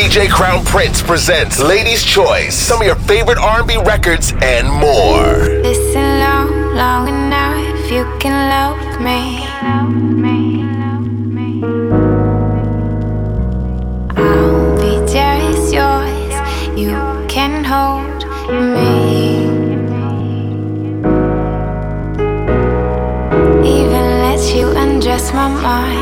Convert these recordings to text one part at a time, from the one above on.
DJ Crown Prince presents Ladies' Choice, some of your favorite R&B records and more. Listen long, long enough, you can love me. I'll be just yours, you can hold me. Even let you undress my mind.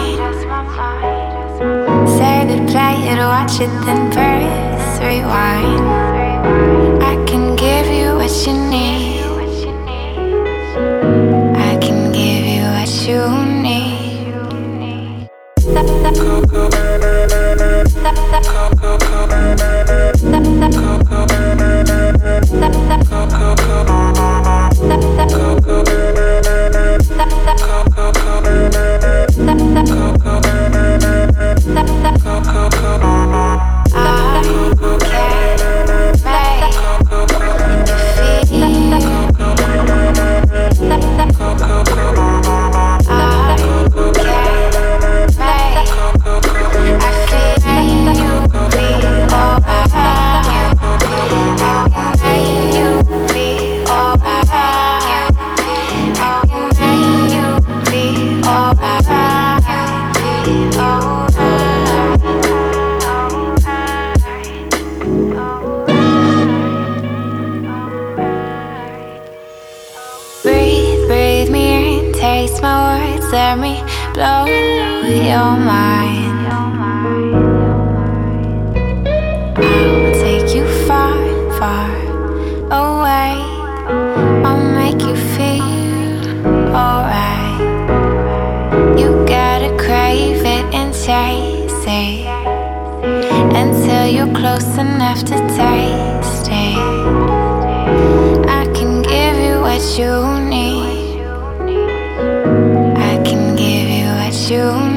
Goodbye, it, watch it, then press rewind. You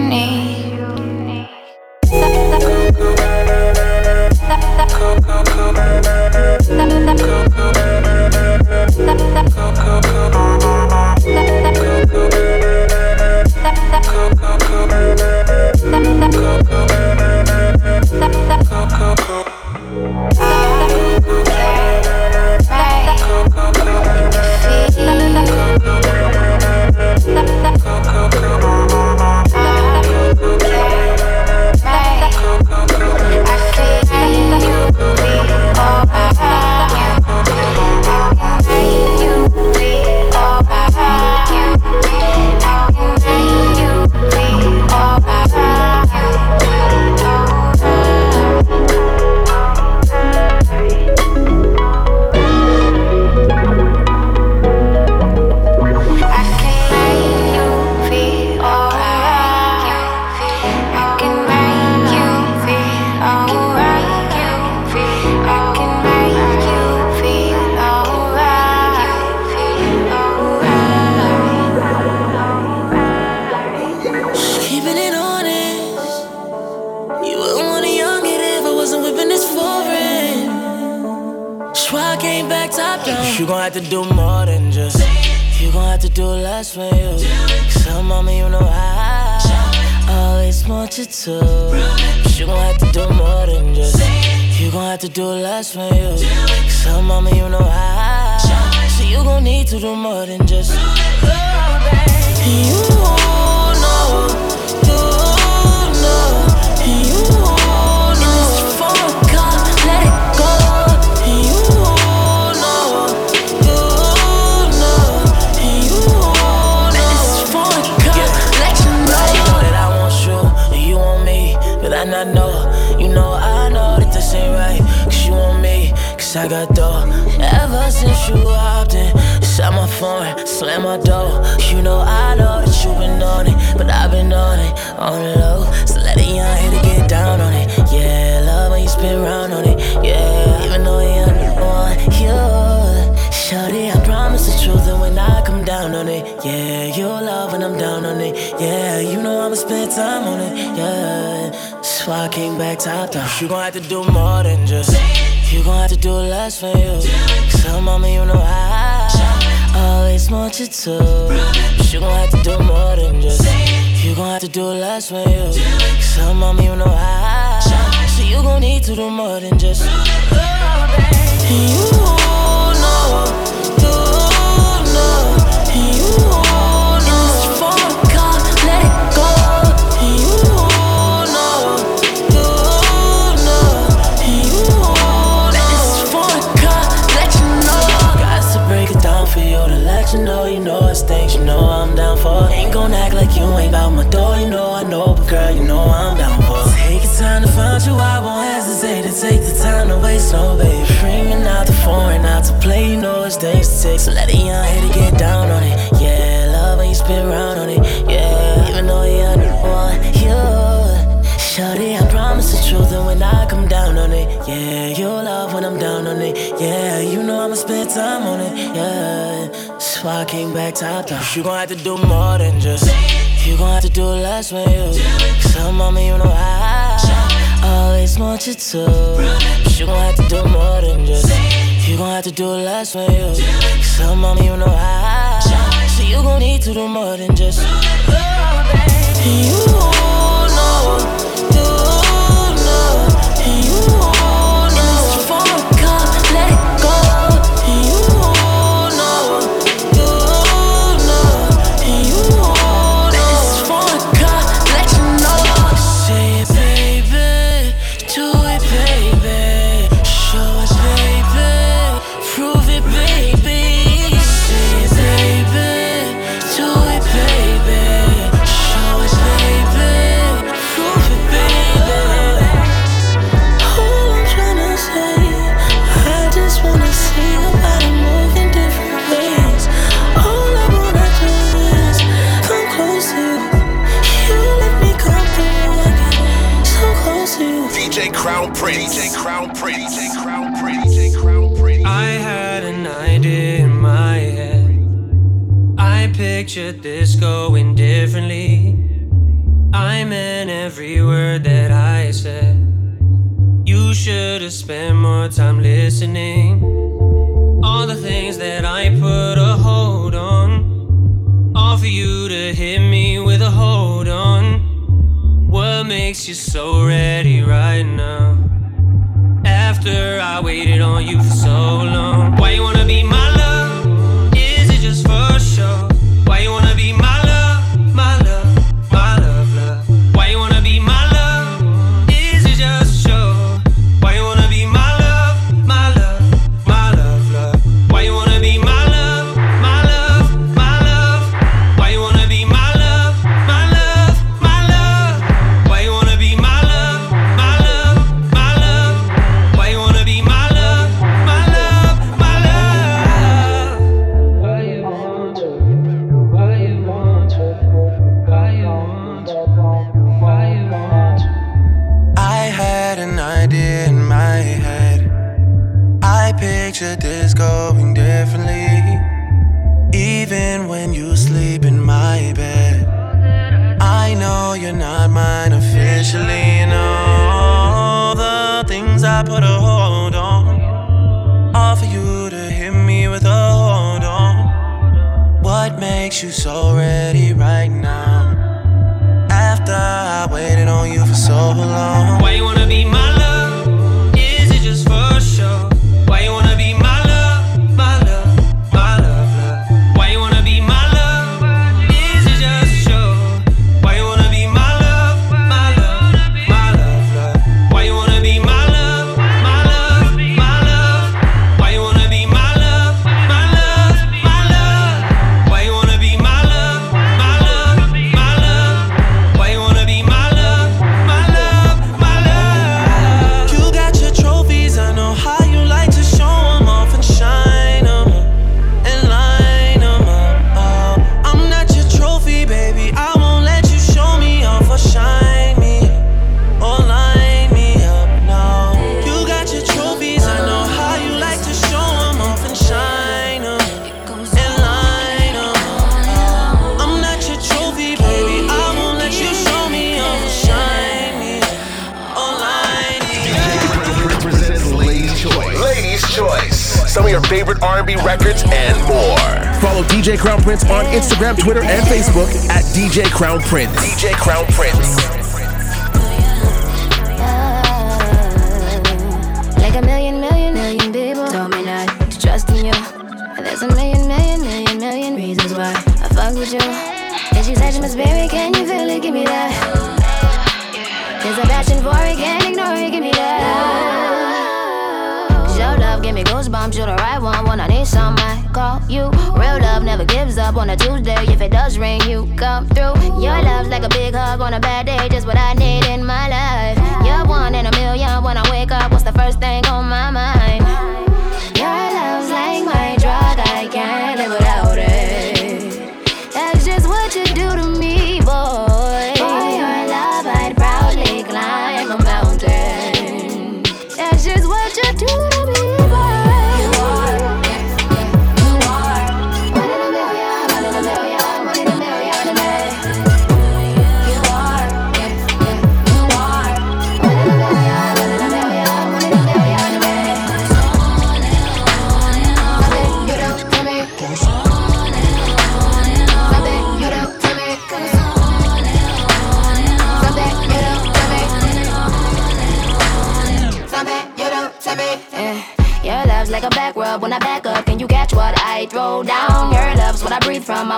'cause I got dough. Ever since you hopped in, inside my phone, slam my door. You know I know that you been on it, but I've been on it, on the low. So let a young hitter get down on it. Yeah, love when you spin round on it. Yeah, even though you want you. Shorty, I promise the truth, and when I come down on it, yeah, you'll love when I'm down on it. Yeah, you know I'ma spend time on it. Yeah, why I came back top down. You gon' have to do more than just. You gon' have to do less for you. So, mama, you know I always want you to. But you gon' have to do more than just. You gon' have to do less for you. So, mama, you know I. So, you gon' need to do more than just. Oh, you gon' act like you ain't bout my door, you know I know, but girl, you know I'm down for. Take your time to find you, I won't hesitate to take the time to waste, no baby. Bringing out the foreign out to play, you know it's things to take, so let a young hater get down on it. Yeah, love when you spin around on it. Yeah, even though you're one, you. Shorty, I promise the truth, and when I come down on it, yeah, you'll love when I'm down on it. Yeah, you know I'ma spend time on it. Yeah. That's why I came back top down. You gon' have to do more than just. You gon' have to do less when you. Some mommy, you know I always want you to. But you gon' have to do more than just. You gon' have to do less when you. Some mommy, you know I. So you gon' need to do more than just. You makes you so ready right now. After I waited on you for so long. DJ Crown Prince on Instagram, Twitter, and Facebook at DJ Crown Prince. DJ Crown Prince. Like a million, million, million people told me not to trust in you. And there's a million, million, million, million reasons why I fuck with you. And she said, Miss Baby, can you feel it? Give me that. There's a passion for it, can't ignore it, give me that. Me goosebumps, you're the right one when I need some. I call you. Real love never gives up on a Tuesday. If it does rain, you come through. Your love's like a big hug on a bad day, just what I need in my life. You're one in a million when I wake up. What's the first thing on my mind?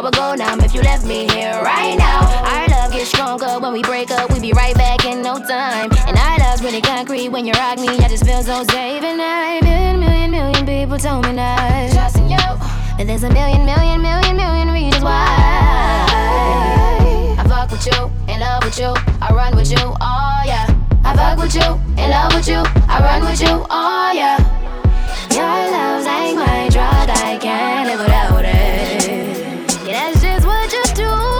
Would go numb if you left me here right now. Our love gets stronger when we break up. We be right back in no time. And our love's really concrete when you rock me. I just feel so safe. And I million, million, million people told me that. Trusting you. But there's a million, million, million, million reasons why. I fuck with you, in love with you, I run with you, oh yeah. I fuck with you, in love with you, I run with you, oh yeah. Your love's like my drug, I can't live without it. Do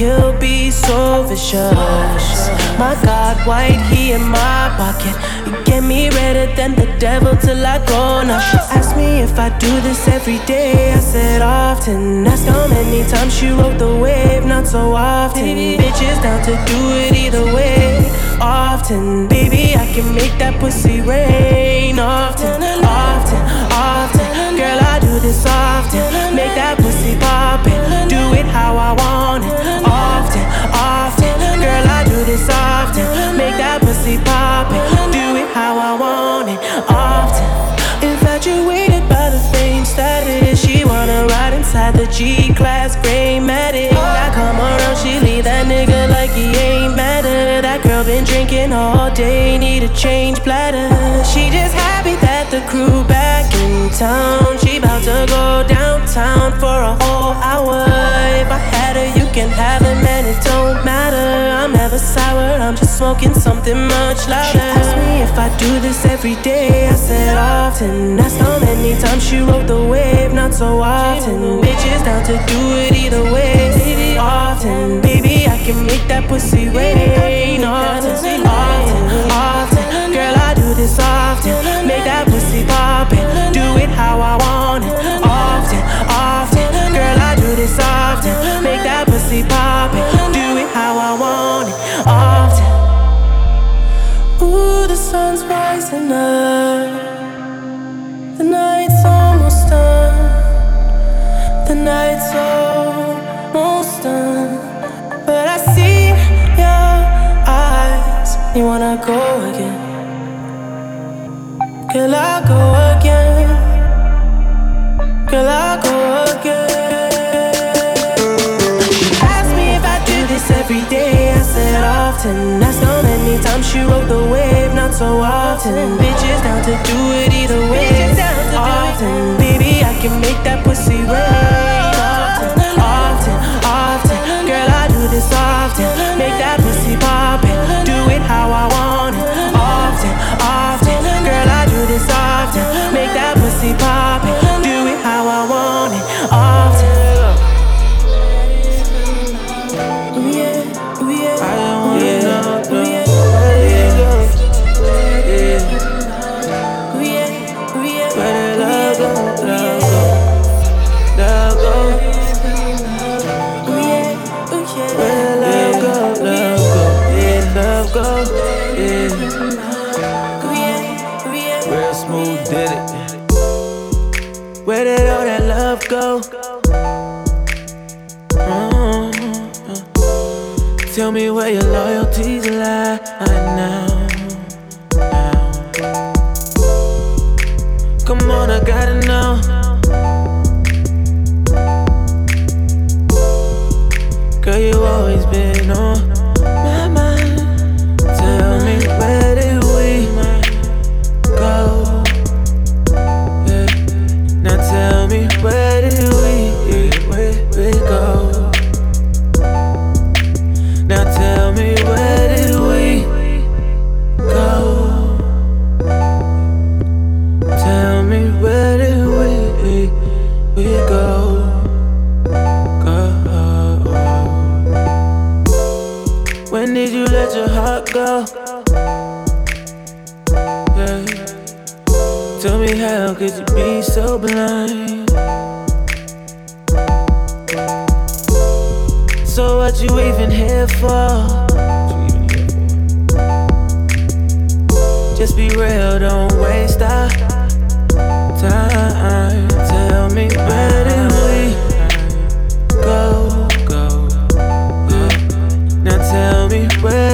kill be so vicious. My God, white, he in my pocket. You get me redder than the devil till I go. Now she asked me if I do this every day. I said often. Ask how many times she rode the wave, not so often. Bitches down to do it either way. Often, baby, I can make that pussy rain. Often, often, often. Girl, I do this often. Make that pussy poppin'. Do it how I want it. This often. Make that pussy poppin'. Do it how I want it. Often. Infatuated by the fame status. She wanna ride inside the G class gray matic. I come around, she leave that nigga like he ain't matter. That girl been drinking all day, need a change bladder. She just happy that the crew back in town. She about to go downtown for a whole hour. If I had her, you can have her, man, it don't matter. I'm never sour, I'm just smoking something much louder. She asked me if I do this every day. I said often. That's how many times she rode the wave, not so often. Bitches down to do it either way. Often, baby, I can make that pussy rain. Often, often, often. Girl, I do this often. Make that pussy poppin'. Do it how I want it. Often, often. Girl, I do this often. Make that pussy poppin'. Do it how I want it. Often. Ooh, the sun's rising up. The night's almost done. The night's almost done. But I see your eyes. You wanna go again? Girl, I go again. Girl, I often. That's how many times she rode the wave, not so often. Bitches down to do it either way. way,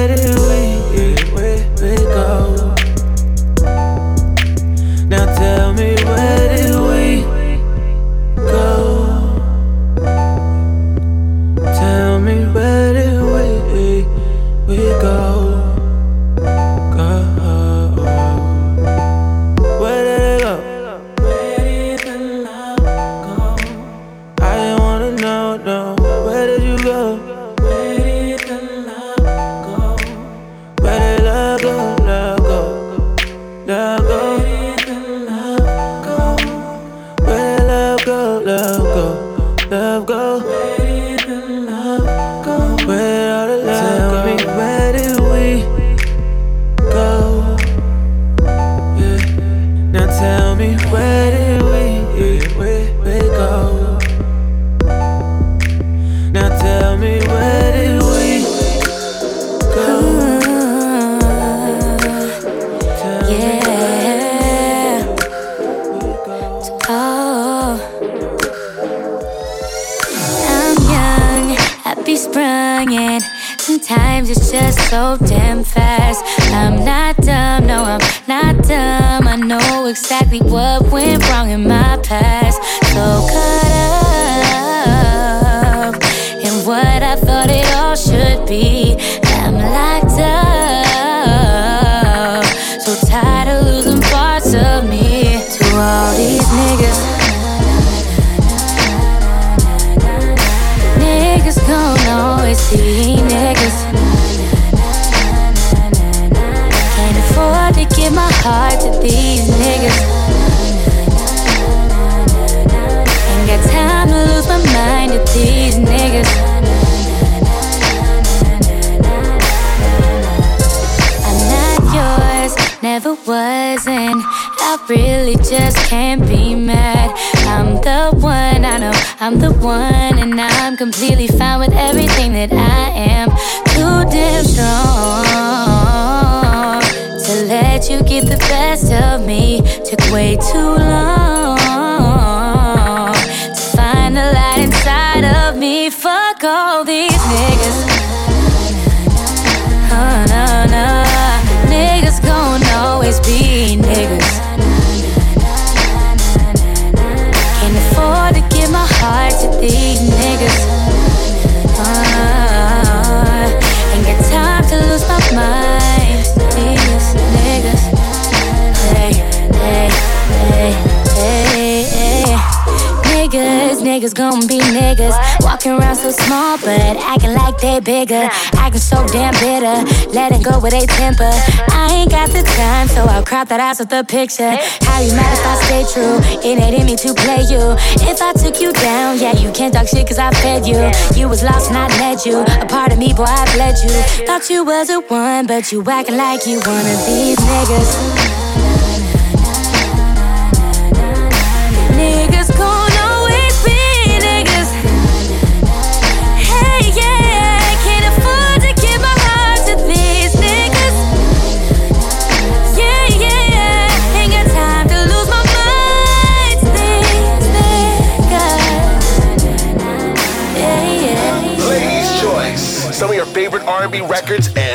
I'm the one, and I'm completely fine with everything that I am. Too damn strong to let you get the best of me. Took way too long to find the light inside of me. Fuck all these niggas. Oh, no, no. Niggas gon' always be niggas. hard to these niggas. niggas gon' be niggas. Walking around so small, but acting like they bigger. Acting so damn bitter, letting go with a temper. I ain't got the time, so I'll crop that ass with the picture. How you mad if I stay true? It ain't in me to play you. If I took you down, yeah, you can't talk shit cause I fed you. You was lost and I led you. A part of me, boy, I bled you. Thought you was a one, but you acting like you one of these niggas. Records, and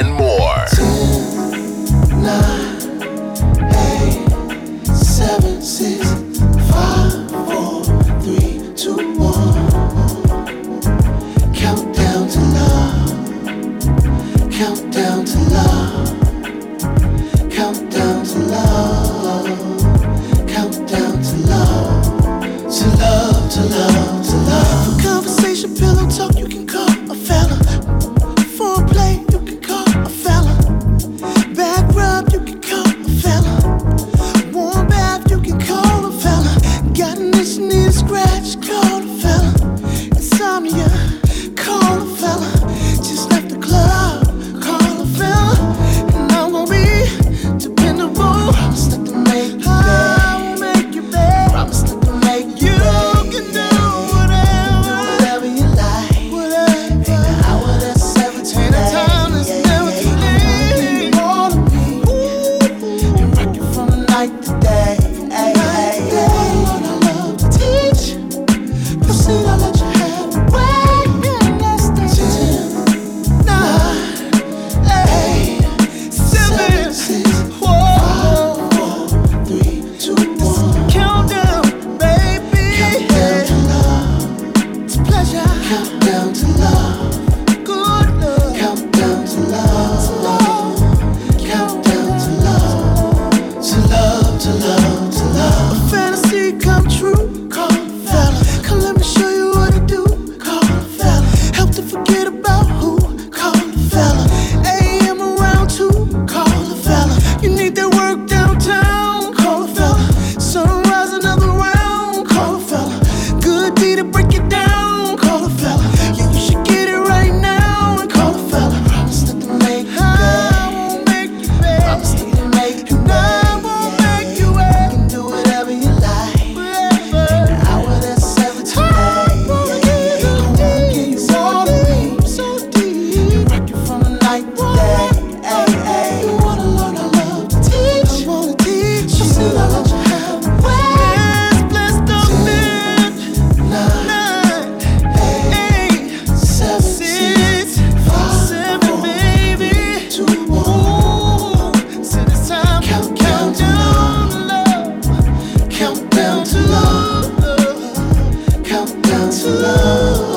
to love.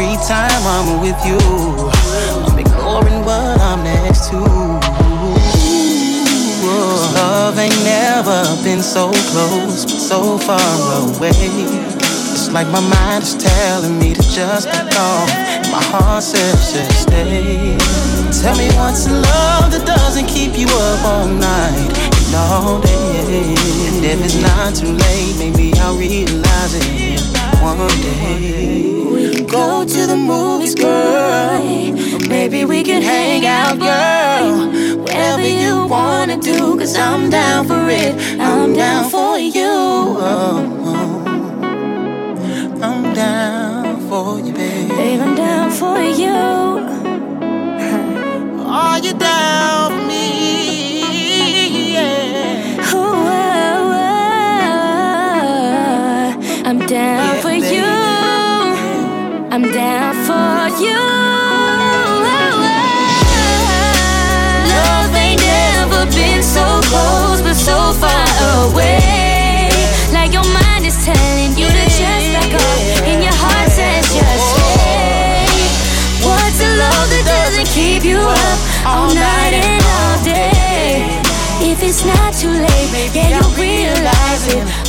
Every time I'm with you, I'm ignoring what I'm next to. Cause love ain't never been so close, but so far away. It's like my mind is telling me to just be gone. My heart says stay. Tell me what's love that doesn't keep you up all night and all day. And if it's not too late, maybe I'll realize it one day. Go to the movies, girl. Or maybe we can hang out, girl. Whatever you wanna do, cause I'm down for it. I'm down for you. Oh, oh. I'm down for you, babe. Babe, I'm down for you. Are you down? baby. Can you realize it?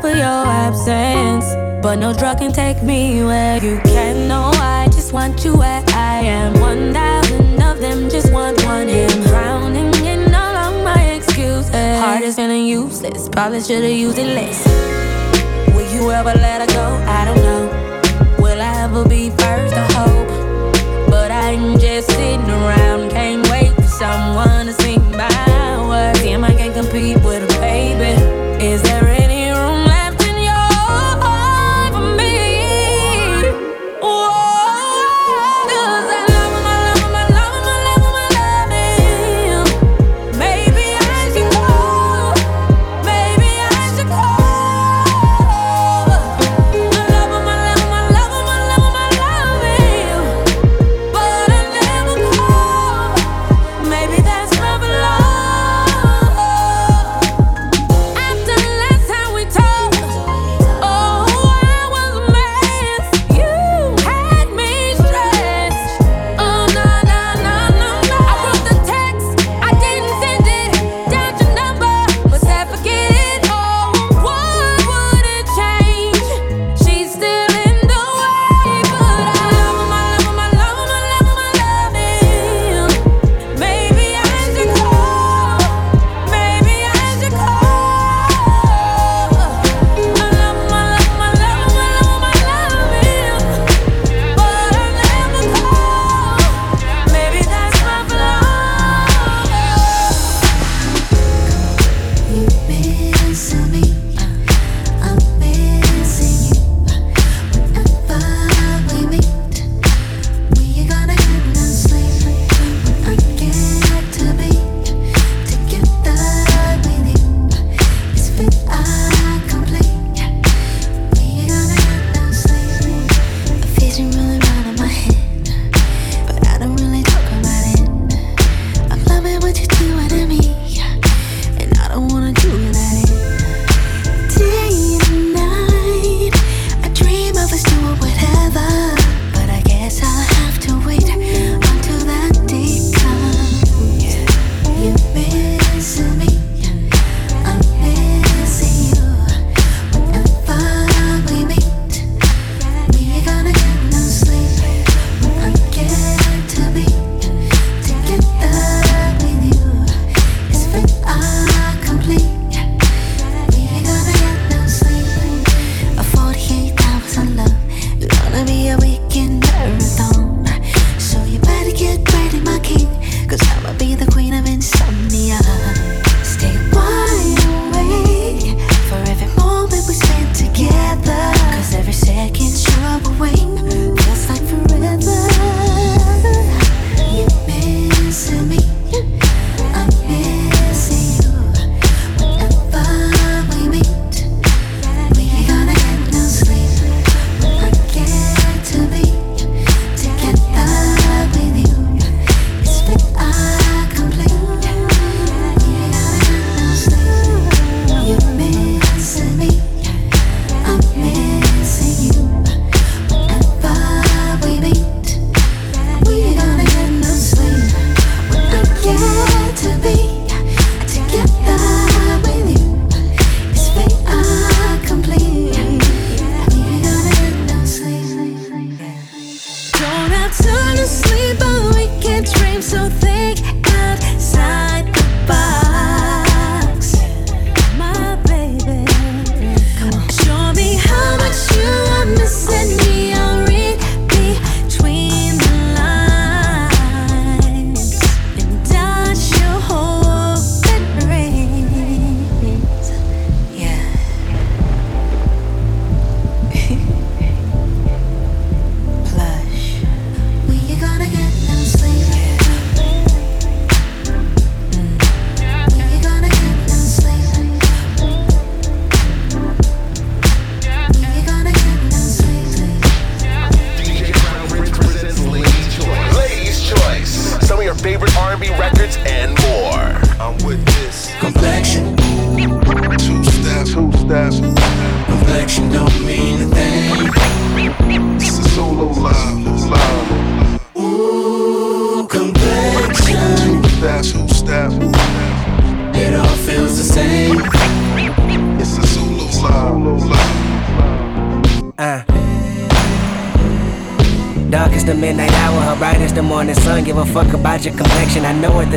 For your absence. But no drug can take me where you can. No, I just want you where I am. One thousand of them just want one him. Drowning in all of my excuses. Heart is feeling useless. Probably should've used it less. Will you ever let her go? I don't know. Will I ever be first? I hope. But I'm just sitting around. Can't someone to sing my words. Damn, I can't compete with a baby.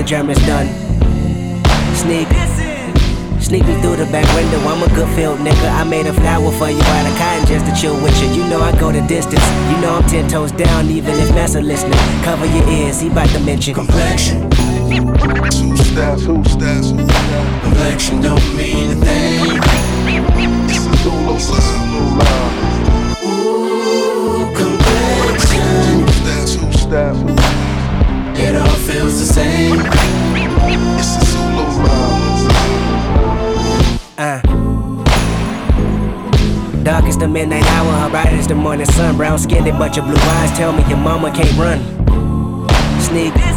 Germans done. Sneak, sneak me through the back window. I'm a good field nigga. I made a flower for you out of cotton just to chill with you. You know I go the distance. You know I'm ten toes down, even if Massa listening. Cover your ears, he bout to mention complexion. The morning sun. Brown skinned, but your blue eyes tell me your mama can't run. Sneak.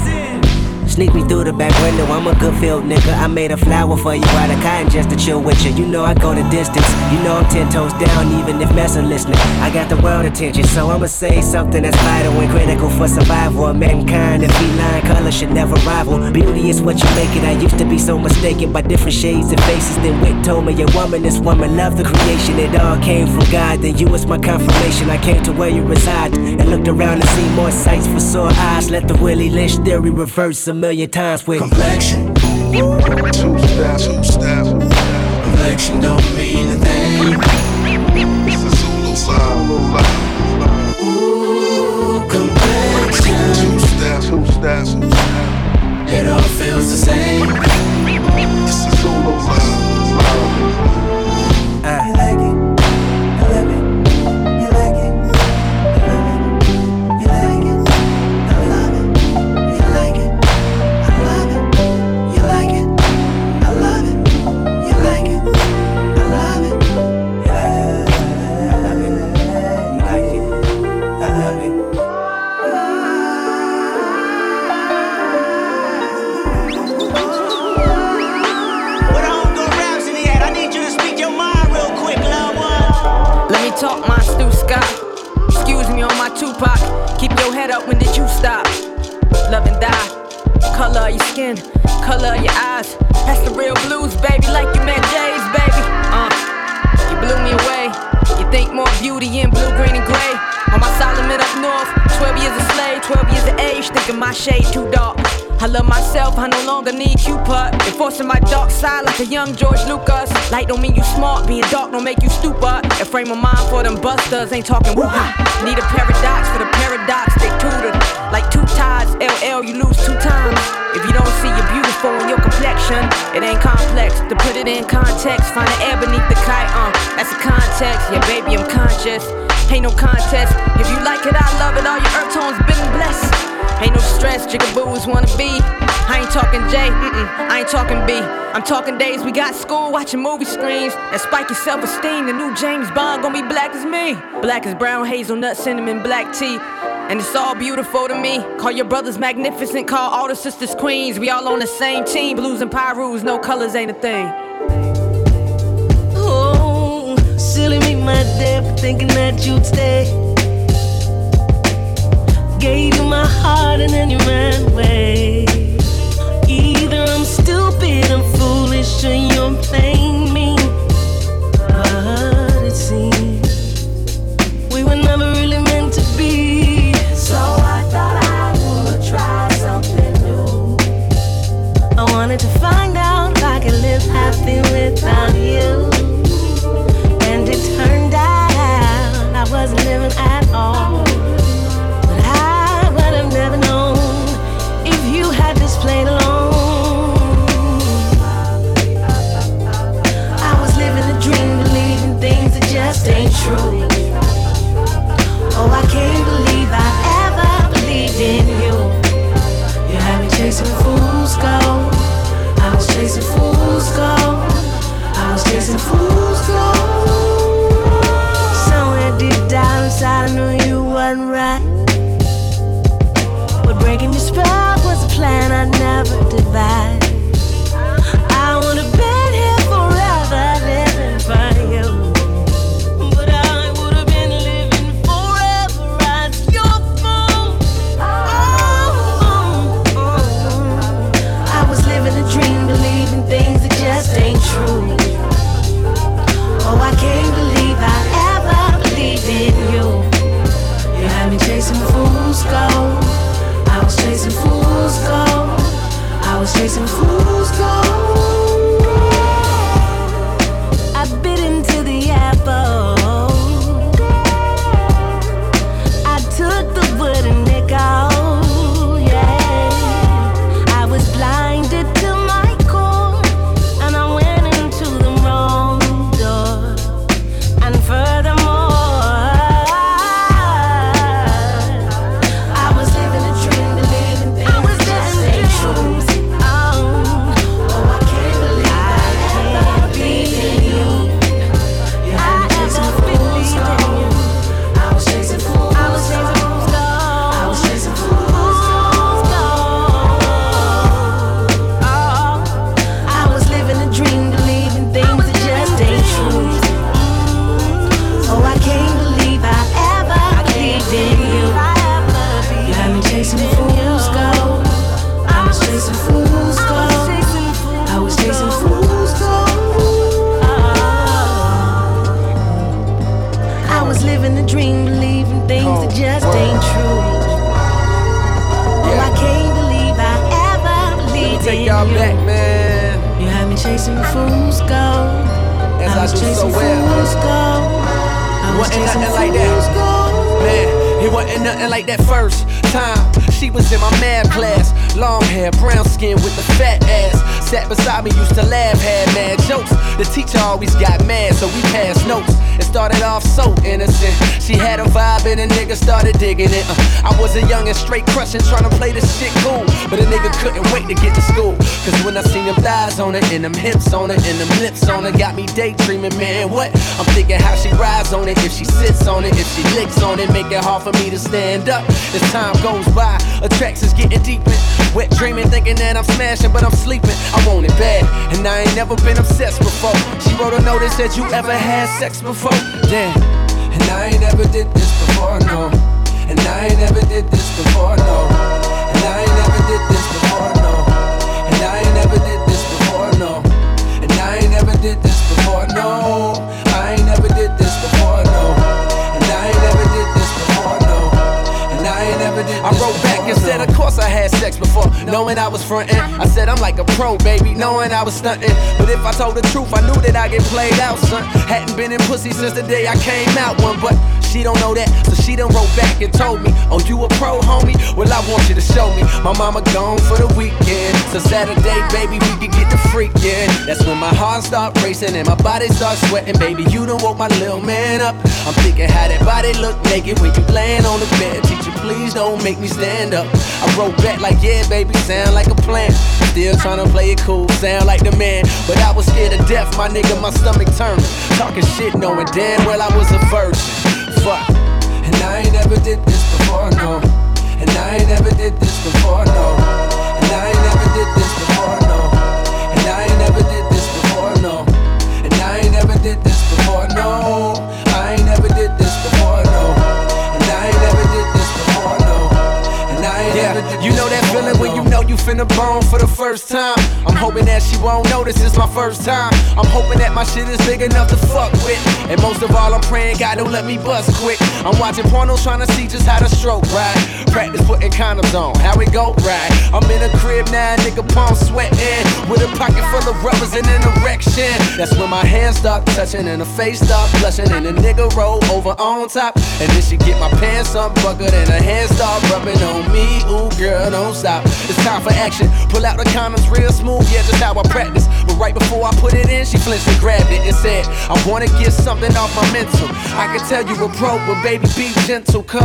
Sneak me through the back window, I'm a good field nigga. I made a flower for you out of cotton just to chill with you. You know I go the distance, you know I'm ten toes down, even if Massa listening. I got the world attention, so I'ma say something that's vital and critical for survival of mankind. And feline color should never rival. Beauty is what you make it. I used to be so mistaken by different shades and faces. Then Wit told me, your woman, this woman, love the creation. It all came from God. Then you was my confirmation. I came to where you reside and looked around and see more sights for sore eyes. Let the Willie Lynch theory reverse million times with complexion. Two two. Complexion don't mean a thing. It's a Zulu line. Ooh, complexion. Two two. It all feels the same. Forcing my dark side like a young George Lucas. Light don't mean you smart, being dark don't make you stupid. And frame of mind for them busters, ain't talking woo. Need a paradox for the paradox, they tutor. Like two tides, LL, you lose two times. If you don't see your beautiful in your complexion, it ain't complex to put it in context. Find the air beneath the kite, uh, that's the context. Yeah, baby, I'm conscious. Ain't no contest. If you like it, I love it. All your earth tones been blessed. Ain't no stress, jiggaboos wanna be. I ain't talking J, mm-mm, I ain't talking B. I'm talking days we got school, watching movie screens, and spike your self-esteem. The new James Bond gonna be black as me. Black as brown hazelnut, cinnamon, black tea. And it's all beautiful to me. Call your brothers magnificent, call all the sisters queens. We all on the same team, blues and Pirus, no colors ain't a thing. Oh, silly me, my day for thinking that you'd stay. hard for me to stand up as time goes by. Attraction's getting deeper. Wet dreaming, thinking that I'm smashing, but I'm sleeping. I want it bad, and I ain't never been obsessed before. She wrote a notice that you ever had sex before. Damn, and I ain't never did this before, no. And I ain't never did this before, no. And I ain't never did knowing I was frontin'. I said I'm like a pro, baby, knowing I was stuntin'. But if I told the truth, I knew that I get played out, son. Hadn't been in pussy since the day I came out one, but she don't know that, so she done wrote back and told me, Oh, you a pro, homie? Well, I want you to show me. My mama gone for the weekend, so Saturday, baby, we can get the freakin'. That's when my heart start racing and my body start sweating, baby. You done woke my little man up. I'm thinking how that body look naked when you laying on the bed. Teacher, please don't make me stand up. I wrote back like, yeah, baby, sound like a plan. Still tryna play it cool, sound like the man. But I was scared to death, my nigga, my stomach turned. Talking shit, knowing damn well I was a virgin fuck. And I ain't never did this before, no. And I ain't never did this before, no. And I ain't never did this before, finna bone for the first time. I'm hoping that she won't notice it's my first time. I'm hoping that my shit is big enough to fuck with. And most of all, I'm praying God don't let me bust quick. I'm watching pornos trying to see just how to stroke right. Practice putting condoms on, how it go right. I'm in a crib now, nigga palm sweating. With a pocket full of rubbers and an erection. That's when my hands start touching and the face start blushing. And the nigga roll over on top. And then she get my pants unbuckled and her hands start rubbing on me. Ooh, girl, don't stop. It's time for action. Pull out the condoms real smooth, yeah, just how I practice. But right before I put it in, she flinched and grabbed it and said, I wanna get something off my mental. I can tell you a pro, but baby, be gentle, cuz.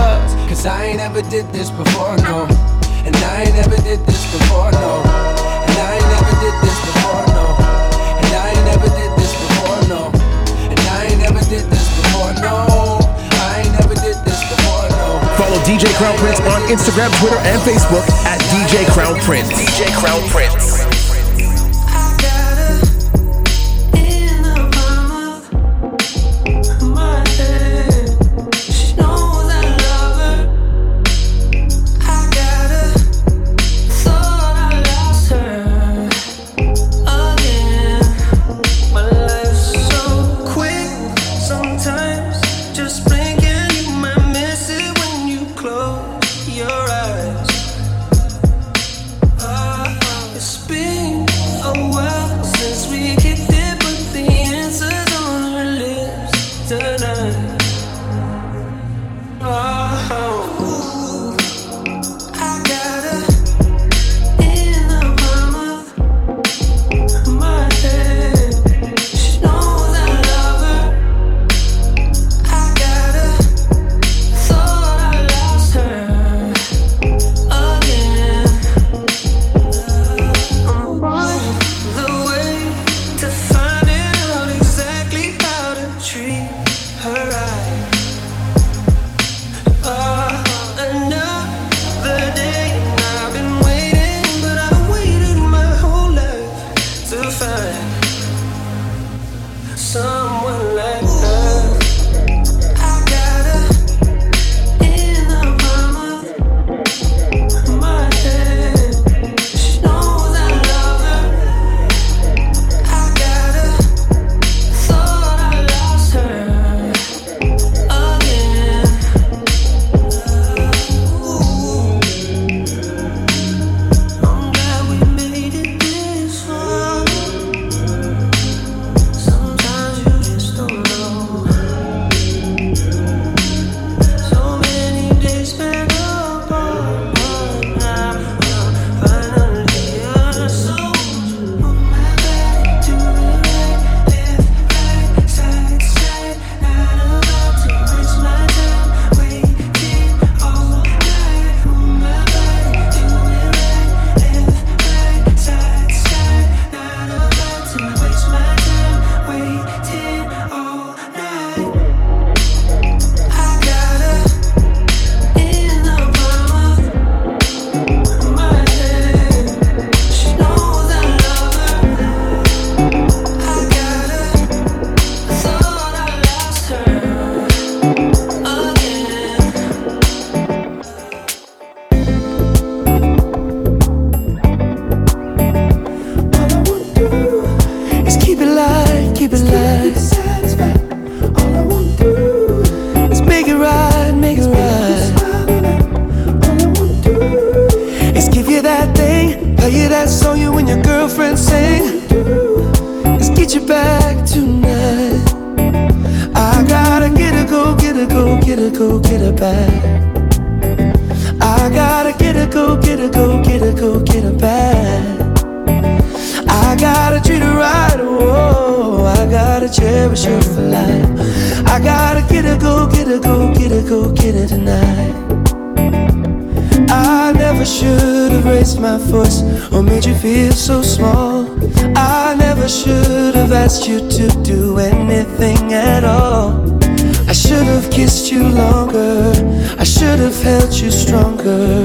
Cause I ain't ever did this before, no. And I ain't never did this before, no. DJ Crown Prince on Instagram, Twitter, and Facebook at DJ Crown Prince. DJ Crown Prince. Stronger.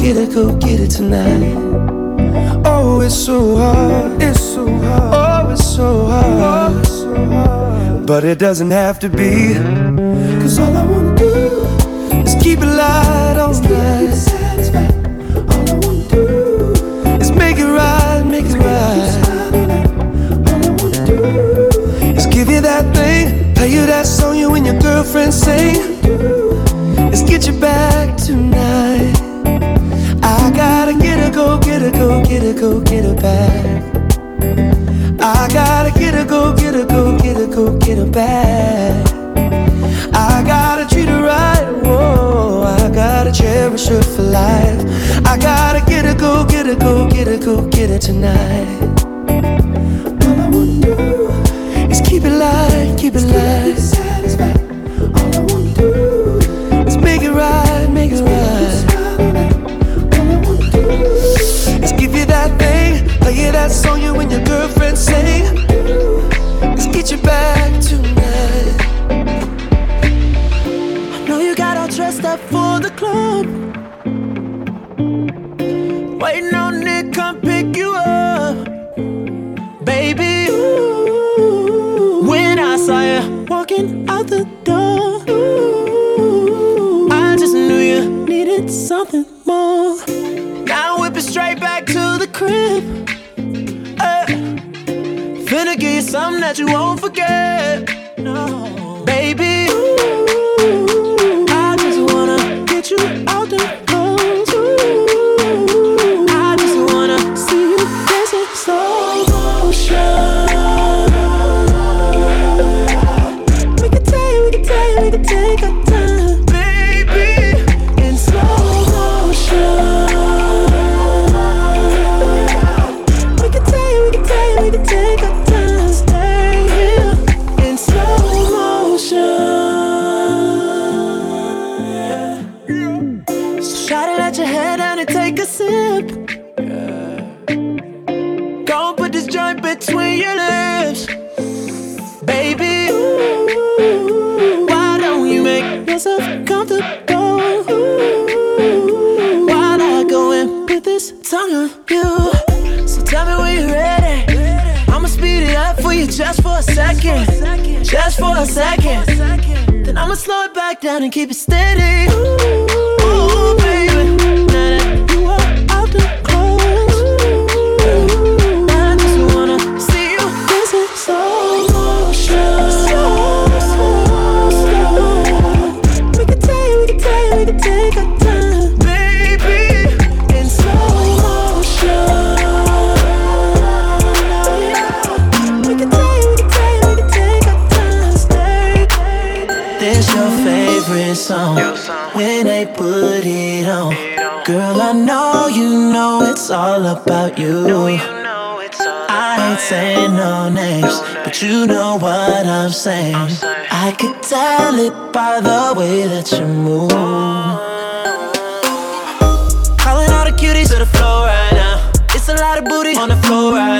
Get it, go get her, go get her tonight. Oh, it's so hard, it's so hard, oh, it's so hard, oh, it's so hard. But it doesn't have to be, cause all I wanna do is keep it light all night. All I wanna do is make it right, make it right. All I wanna do is give you that thing, play you that song you and your girlfriend sing. Let's get you back tonight. I gotta get her, go get her, go get her, go get her back. I gotta get her, go get her, go get her, go get her back. I gotta treat her right, whoa. I gotta cherish her for life. I gotta get her, go get her, go get her, go get her tonight. All I wanna do is keep it light, keep it light. All I wanna do is make it right, make it right. Play you that song you and your girlfriend sing. Is get you back tonight. I know you got all dressed up for the club. Between your lips, baby. Ooh, why don't you make yourself comfortable? Ooh, while I go and put this tongue on you. So tell me when you're ready. I'ma speed it up for you just for a second, just for a second. Then I'ma slow it back down and keep it steady. Ooh, what I'm saying. I could tell it by the way that you move. Calling all the cuties to the floor right now. It's a lot of booty on the floor right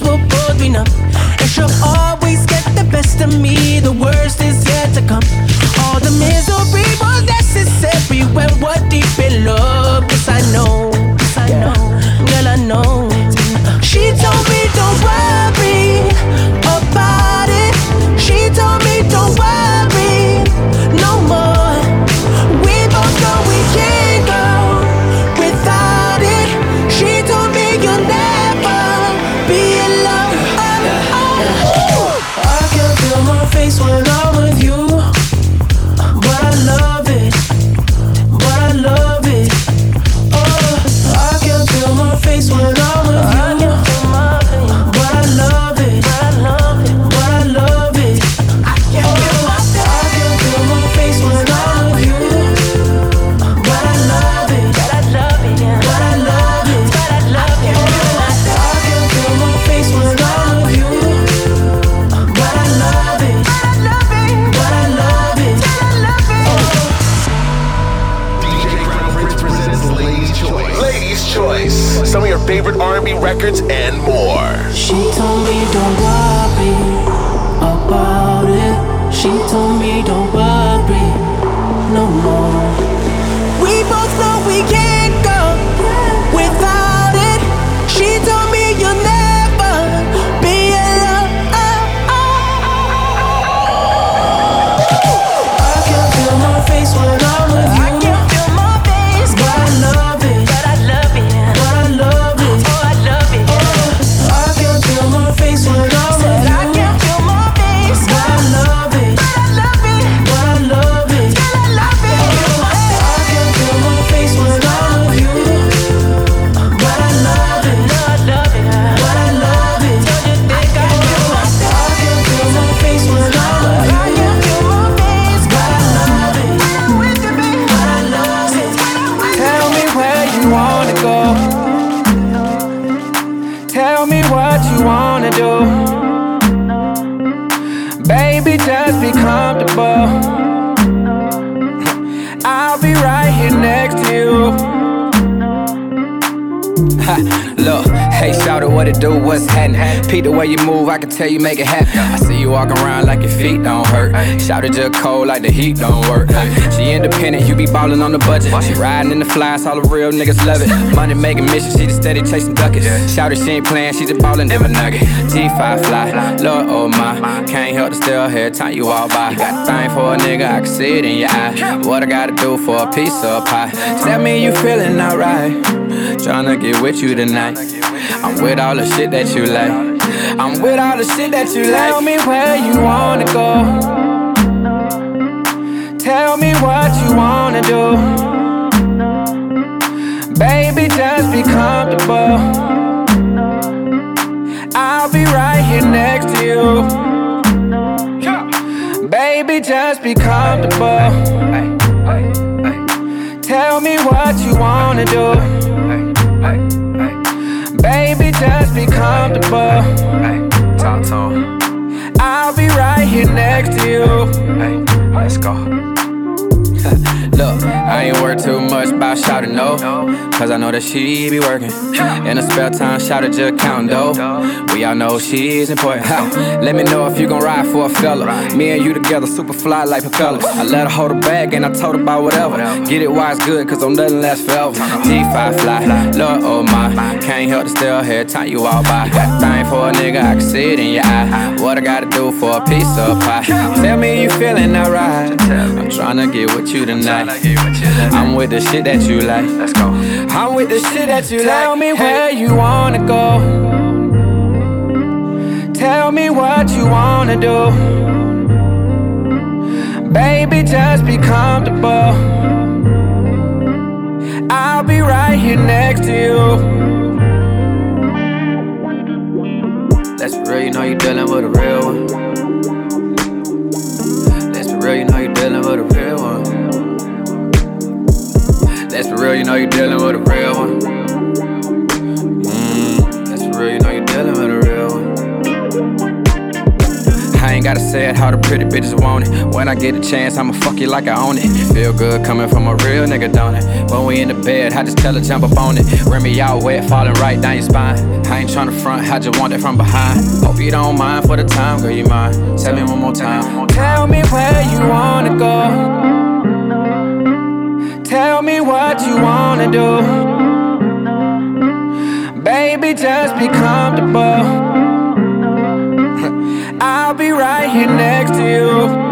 me. At least we'll both be numb. And she'll always get the best of me. The worst is yet to come. All the misery was necessary when we're deep in love. Favorite R&B records and more. She told me don't worry about it. She told me don't Pete, the way you move, I can tell you make it happen. I see you walking around like your feet don't hurt. Shout it just cold like the heat don't work. She independent, you be ballin' on the budget. She riding in the flies, all the real niggas love it. Money making mission, she just steady chasing duckets. Shout it, she ain't playing, she just ballin' them a nugget. G5 fly, Lord, oh my. Can't help to still here, time you all by. Got a thing for a nigga, I can see it in your eye. What I gotta do for a piece of pie? Tell me you feeling alright. Tryna get with you tonight. I'm with all the shit that you like. I'm with all the shit that you like. Tell me where you wanna go. Tell me what you wanna do. Baby, just be comfortable. I'll be right here next to you. Baby, just be comfortable. Tell me what you wanna do. Just be comfortable. Hey, Talk to I'll be right here next to you. Hey, Let's go. Look, I ain't worried too much about shouting no. Cause I know that she be working. In her spare time, shout it just counting dough. We all know she's important. Let me know if you gon' ride for a fella. Me and you together, super fly like propellers. I let her hold her bag and I told her about whatever. Get it why it's good, cause I'm nothing last forever. G5 fly, Lord oh my. Can't help to still hear time you all by. Thing for a nigga, I can see it in your eye. What I gotta do for a piece of pie? Tell me you feeling alright. I'm tryna get with you tonight. I'm with the shit that you like. Let's go. I'm with the shit that you like. Tell me where you wanna go. Tell me what you wanna do. Baby, just be comfortable. I'll be right here next to you. Let's be real, you know you're dealing with a real one. You dealing with a real one. Mm, let's real, you know you dealing with a real one. I ain't gotta say it how the pretty bitches want it. When I get a chance, I'ma fuck you like I own it. Feel good coming from a real nigga, don't it? When we in the bed, I just tell her jump up on it. Me out wet, falling right down your spine. I ain't tryna front, I just want it from behind. Hope you don't mind for the time, girl, you mind. Tell me one more time. Tell me where you wanna go. Tell me what you wanna do. Baby, just be comfortable. I'll be right here next to you.